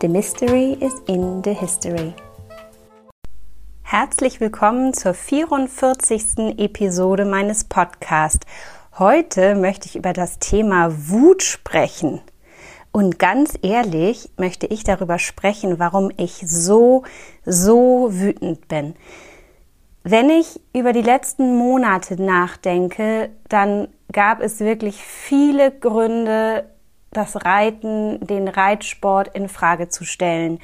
The Mystery is in the History. Herzlich willkommen zur 44. Episode meines Podcasts. Heute möchte ich über das Thema Wut sprechen. Und ganz ehrlich möchte ich darüber sprechen, warum ich so, so wütend bin. Wenn ich über die letzten Monate nachdenke, dann gab es wirklich viele Gründe, das Reiten, den Reitsport in Frage zu stellen.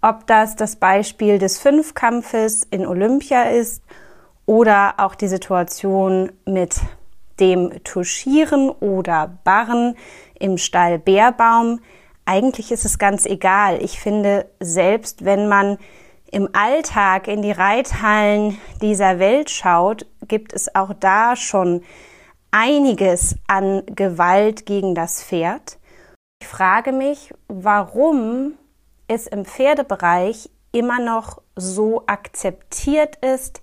Ob das das Beispiel des Fünfkampfes in Olympia ist oder auch die Situation mit dem Tuschieren oder Barren im Stall Bärbaum. Eigentlich ist es ganz egal. Ich finde, selbst wenn man im Alltag in die Reithallen dieser Welt schaut, gibt es auch da schon einiges an Gewalt gegen das Pferd. Ich frage mich, warum es im Pferdebereich immer noch so akzeptiert ist,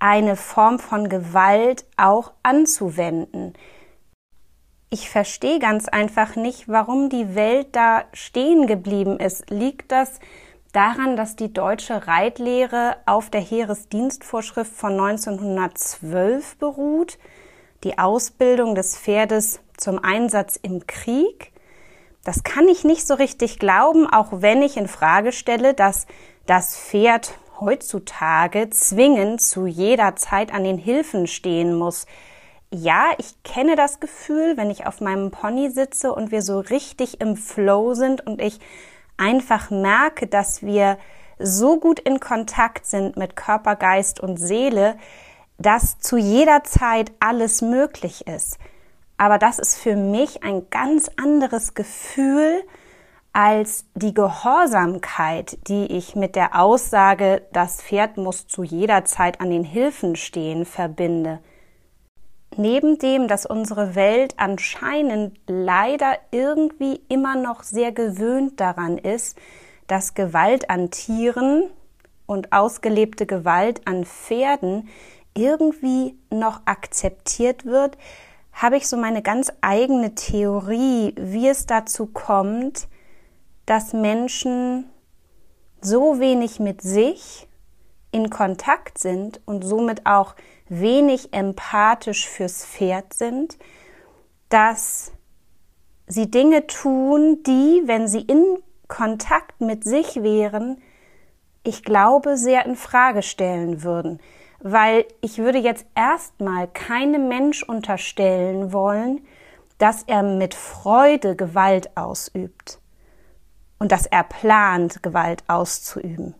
eine Form von Gewalt auch anzuwenden. Ich verstehe ganz einfach nicht, warum die Welt da stehen geblieben ist. Liegt das daran, dass die deutsche Reitlehre auf der Heeresdienstvorschrift von 1912 beruht, die Ausbildung des Pferdes zum Einsatz im Krieg? Das kann ich nicht so richtig glauben, auch wenn ich in Frage stelle, dass das Pferd heutzutage zwingend zu jeder Zeit an den Hilfen stehen muss. Ja, ich kenne das Gefühl, wenn ich auf meinem Pony sitze und wir so richtig im Flow sind und ich einfach merke, dass wir so gut in Kontakt sind mit Körper, Geist und Seele, dass zu jeder Zeit alles möglich ist. Aber das ist für mich ein ganz anderes Gefühl als die Gehorsamkeit, die ich mit der Aussage, das Pferd muss zu jeder Zeit an den Hilfen stehen, verbinde. Neben dem, dass unsere Welt anscheinend leider irgendwie immer noch sehr gewöhnt daran ist, dass Gewalt an Tieren und ausgelebte Gewalt an Pferden irgendwie noch akzeptiert wird, habe ich so meine ganz eigene Theorie, wie es dazu kommt, dass Menschen so wenig mit sich in Kontakt sind und somit auch wenig empathisch fürs Pferd sind, dass sie Dinge tun, die, wenn sie in Kontakt mit sich wären, ich glaube, sehr in Frage stellen würden weil ich würde jetzt erstmal keinem Mensch unterstellen wollen, dass er mit Freude Gewalt ausübt und dass er plant, Gewalt auszuüben.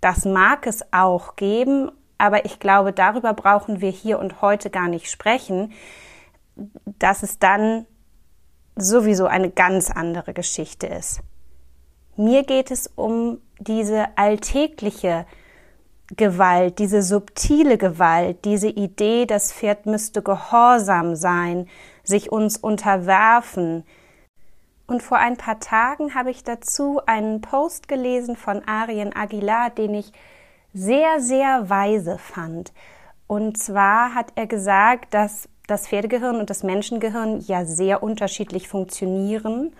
Das mag es auch geben, aber ich glaube, darüber brauchen wir hier und heute gar nicht sprechen, dass es dann sowieso eine ganz andere Geschichte ist. Mir geht es um diese alltägliche Gewalt, diese subtile Gewalt, diese Idee, das Pferd müsste gehorsam sein, sich uns unterwerfen. Und vor ein paar Tagen habe ich dazu einen Post gelesen von Arien Aguilar, den ich sehr, sehr weise fand. Und zwar hat er gesagt, dass das Pferdegehirn und das Menschengehirn ja sehr unterschiedlich funktionieren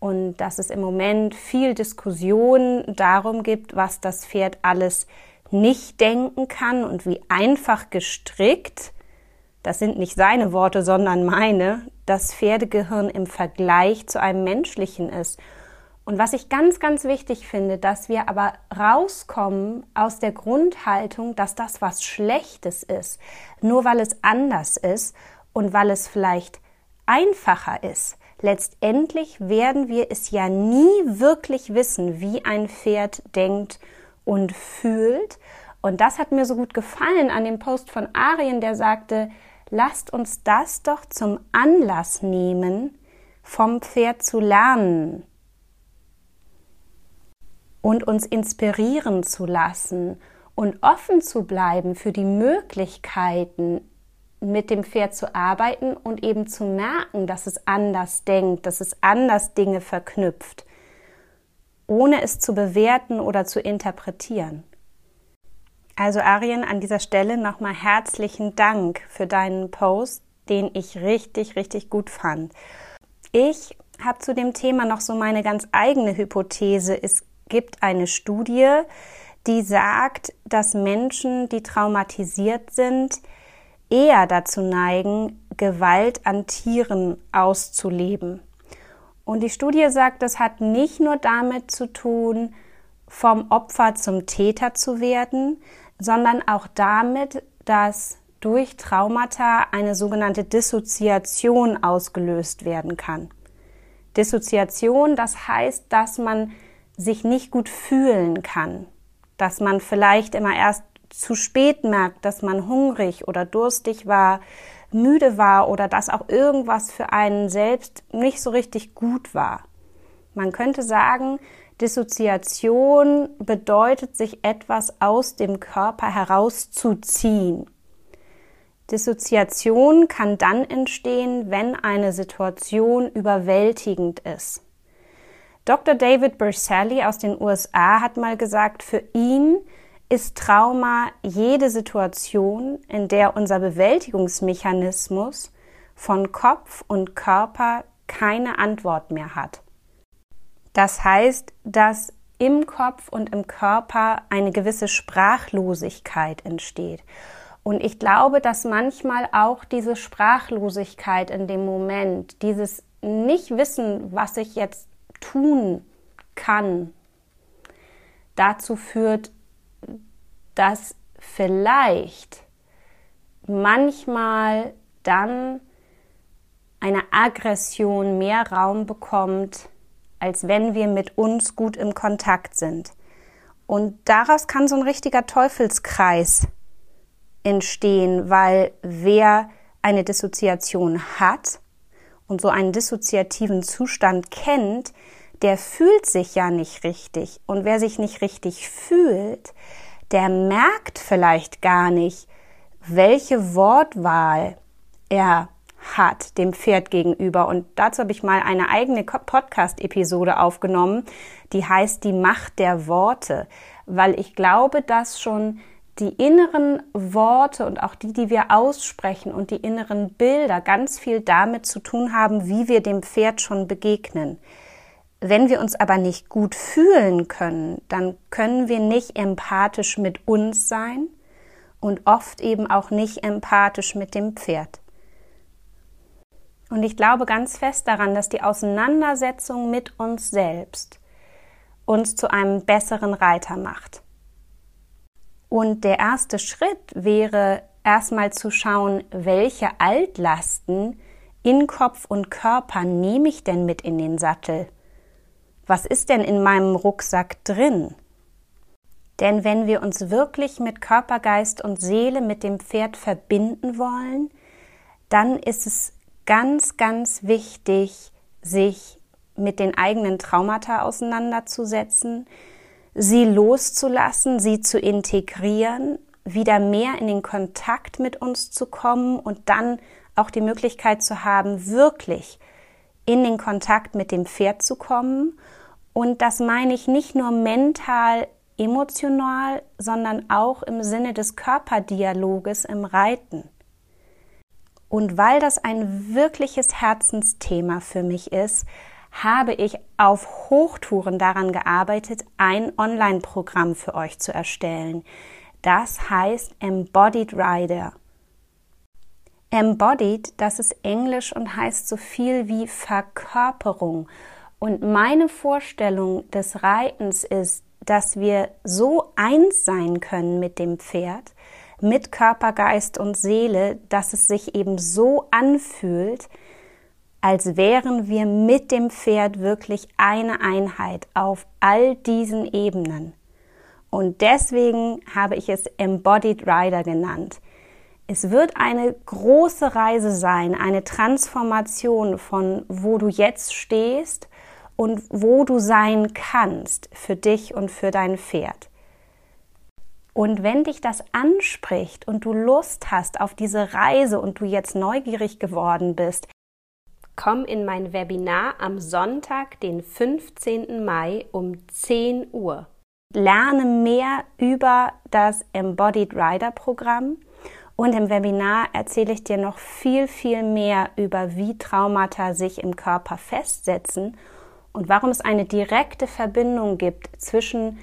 und dass es im Moment viel Diskussion darum gibt, was das Pferd alles nicht denken kann und wie einfach gestrickt, das sind nicht seine Worte, sondern meine, das Pferdegehirn im Vergleich zu einem menschlichen ist. Und was ich ganz, ganz wichtig finde, dass wir aber rauskommen aus der Grundhaltung, dass das was Schlechtes ist, nur weil es anders ist und weil es vielleicht einfacher ist. Letztendlich werden wir es ja nie wirklich wissen, wie ein Pferd denkt und fühlt. Und das hat mir so gut gefallen an dem Post von Arien, der sagte, lasst uns das doch zum Anlass nehmen, vom Pferd zu lernen. und uns inspirieren zu lassen und offen zu bleiben für die Möglichkeiten, mit dem Pferd zu arbeiten und eben zu merken, dass es anders denkt, dass es anders Dinge verknüpft, ohne es zu bewerten oder zu interpretieren. Also Arjen, an dieser Stelle nochmal herzlichen Dank für deinen Post, den ich richtig, richtig gut fand. Ich habe zu dem Thema noch so meine ganz eigene Hypothese. Es gibt eine Studie, die sagt, dass Menschen, die traumatisiert sind, eher dazu neigen, Gewalt an Tieren auszuleben. Und die Studie sagt, das hat nicht nur damit zu tun, vom Opfer zum Täter zu werden, sondern auch damit, dass durch Traumata eine sogenannte Dissoziation ausgelöst werden kann. Dissoziation, das heißt, dass man sich nicht gut fühlen kann, dass man vielleicht immer erst zu spät merkt, dass man hungrig oder durstig war, müde war oder dass auch irgendwas für einen selbst nicht so richtig gut war. Man könnte sagen, Dissoziation bedeutet, sich etwas aus dem Körper herauszuziehen. Dissoziation kann dann entstehen, wenn eine Situation überwältigend ist. Dr. David Berselli aus den USA hat mal gesagt, für ihn ist Trauma jede Situation, in der unser Bewältigungsmechanismus von Kopf und Körper keine Antwort mehr hat. Das heißt, dass im Kopf und im Körper eine gewisse Sprachlosigkeit entsteht. Und ich glaube, dass manchmal auch diese Sprachlosigkeit in dem Moment, dieses Nicht-Wissen, was ich jetzt tun kann, dazu führt, dass vielleicht manchmal dann eine Aggression mehr Raum bekommt, als wenn wir mit uns gut im Kontakt sind. Und daraus kann so ein richtiger Teufelskreis entstehen, weil wer eine Dissoziation hat und so einen dissoziativen Zustand kennt, der fühlt sich ja nicht richtig. Und wer sich nicht richtig fühlt, der merkt vielleicht gar nicht, welche Wortwahl er hat dem Pferd gegenüber. Und dazu habe ich mal eine eigene Podcast-Episode aufgenommen, die heißt Die Macht der Worte, weil ich glaube, dass schon die inneren Worte und auch die, die wir aussprechen und die inneren Bilder ganz viel damit zu tun haben, wie wir dem Pferd schon begegnen. Wenn wir uns aber nicht gut fühlen können, dann können wir nicht empathisch mit uns sein und oft eben auch nicht empathisch mit dem Pferd. Und ich glaube ganz fest daran, dass die Auseinandersetzung mit uns selbst uns zu einem besseren Reiter macht. Und der erste Schritt wäre erstmal zu schauen, welche Altlasten in Kopf und Körper nehme ich denn mit in den Sattel? Was ist denn in meinem Rucksack drin? Denn wenn wir uns wirklich mit Körper, Geist und Seele mit dem Pferd verbinden wollen, dann ist es ganz, ganz wichtig, sich mit den eigenen Traumata auseinanderzusetzen, sie loszulassen, sie zu integrieren, wieder mehr in den Kontakt mit uns zu kommen und dann auch die Möglichkeit zu haben, wirklich in den Kontakt mit dem Pferd zu kommen. Und das meine ich nicht nur mental, emotional, sondern auch im Sinne des Körperdialoges im Reiten. Und weil das ein wirkliches Herzensthema für mich ist, habe ich auf Hochtouren daran gearbeitet, ein Online-Programm für euch zu erstellen. Das heißt Embodied Rider. Embodied, das ist Englisch und heißt so viel wie Verkörperung. Und meine Vorstellung des Reitens ist, dass wir so eins sein können mit dem Pferd, mit Körper, Geist und Seele, dass es sich eben so anfühlt, als wären wir mit dem Pferd wirklich eine Einheit auf all diesen Ebenen. Und deswegen habe ich es Embodied Rider genannt. Es wird eine große Reise sein, eine Transformation von wo du jetzt stehst und wo du sein kannst für dich und für dein Pferd. Und wenn dich das anspricht und du Lust hast auf diese Reise und du jetzt neugierig geworden bist, komm in mein Webinar am Sonntag, den 15. Mai um 10 Uhr. Lerne mehr über das Embodied Rider Programm und im Webinar erzähle ich dir noch viel, viel mehr über, wie Traumata sich im Körper festsetzen und warum es eine direkte Verbindung gibt zwischen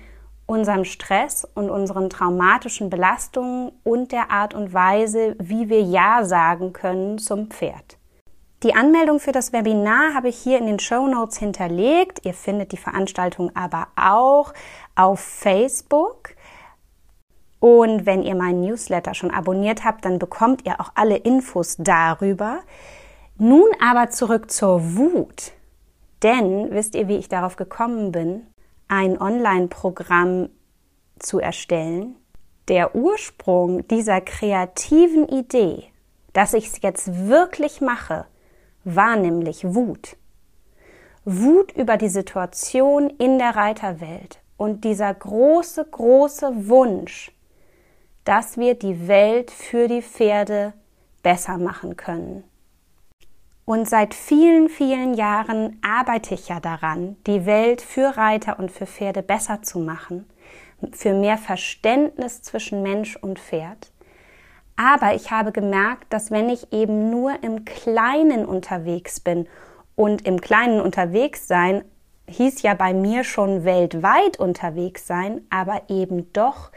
unserem Stress und unseren traumatischen Belastungen und der Art und Weise, wie wir Ja sagen können zum Pferd. Die Anmeldung für das Webinar habe ich hier in den Show Notes hinterlegt. Ihr findet die Veranstaltung aber auch auf Facebook. Und wenn ihr meinen Newsletter schon abonniert habt, dann bekommt ihr auch alle Infos darüber. Nun aber zurück zur Wut. Denn wisst ihr, wie ich darauf gekommen bin? ein Online-Programm zu erstellen. Der Ursprung dieser kreativen Idee, dass ich es jetzt wirklich mache, war nämlich Wut. Wut über die Situation in der Reiterwelt und dieser große, große Wunsch, dass wir die Welt für die Pferde besser machen können. Und seit vielen, vielen Jahren arbeite ich ja daran, die Welt für Reiter und für Pferde besser zu machen, für mehr Verständnis zwischen Mensch und Pferd. Aber ich habe gemerkt, dass wenn ich eben nur im Kleinen unterwegs bin und im Kleinen unterwegs sein, hieß ja bei mir schon weltweit unterwegs sein, aber eben doch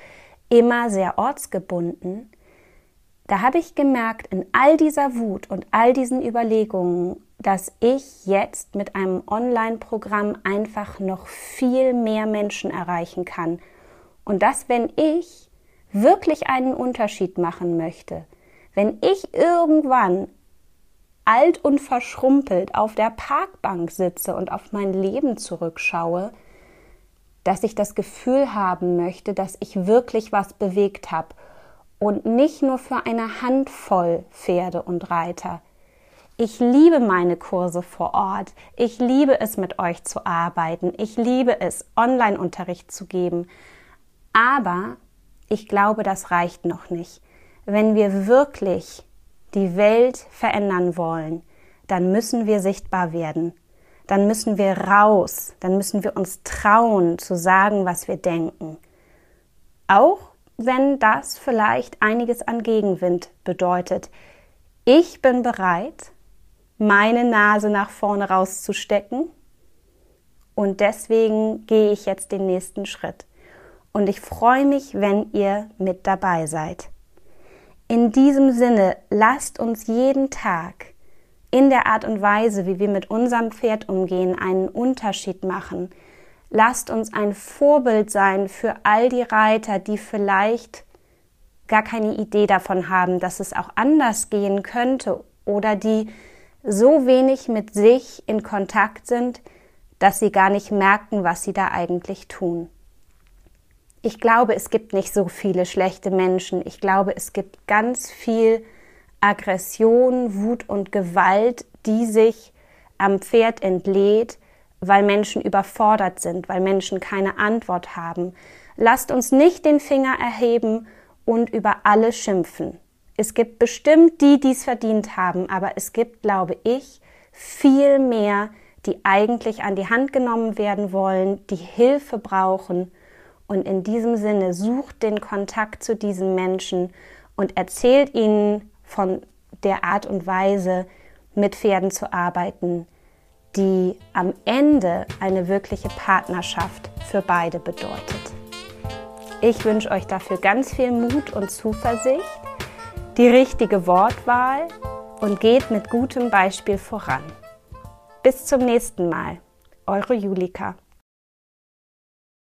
immer sehr ortsgebunden, da habe ich gemerkt, in all dieser Wut und all diesen Überlegungen, dass ich jetzt mit einem Online-Programm einfach noch viel mehr Menschen erreichen kann. Und dass, wenn ich wirklich einen Unterschied machen möchte, wenn ich irgendwann alt und verschrumpelt auf der Parkbank sitze und auf mein Leben zurückschaue, dass ich das Gefühl haben möchte, dass ich wirklich was bewegt habe und nicht nur für eine Handvoll Pferde und Reiter. Ich liebe meine Kurse vor Ort. Ich liebe es, mit euch zu arbeiten. Ich liebe es, Online-Unterricht zu geben. Aber ich glaube, das reicht noch nicht. Wenn wir wirklich die Welt verändern wollen, dann müssen wir sichtbar werden. Dann müssen wir raus. Dann müssen wir uns trauen zu sagen, was wir denken. Auch wenn das vielleicht einiges an Gegenwind bedeutet. Ich bin bereit, meine Nase nach vorne rauszustecken und deswegen gehe ich jetzt den nächsten Schritt. Und ich freue mich, wenn ihr mit dabei seid. In diesem Sinne, lasst uns jeden Tag in der Art und Weise, wie wir mit unserem Pferd umgehen, einen Unterschied machen Lasst uns ein Vorbild sein für all die Reiter, die vielleicht gar keine Idee davon haben, dass es auch anders gehen könnte oder die so wenig mit sich in Kontakt sind, dass sie gar nicht merken, was sie da eigentlich tun. Ich glaube, es gibt nicht so viele schlechte Menschen. Ich glaube, es gibt ganz viel Aggression, Wut und Gewalt, die sich am Pferd entlädt, weil Menschen überfordert sind, weil Menschen keine Antwort haben. Lasst uns nicht den Finger erheben und über alle schimpfen. Es gibt bestimmt die, die es verdient haben, aber es gibt, glaube ich, viel mehr, die eigentlich an die Hand genommen werden wollen, die Hilfe brauchen. Und in diesem Sinne sucht den Kontakt zu diesen Menschen und erzählt ihnen von der Art und Weise, mit Pferden zu arbeiten, die am Ende eine wirkliche Partnerschaft für beide bedeutet. Ich wünsche euch dafür ganz viel Mut und Zuversicht, die richtige Wortwahl und geht mit gutem Beispiel voran. Bis zum nächsten Mal, eure Julika.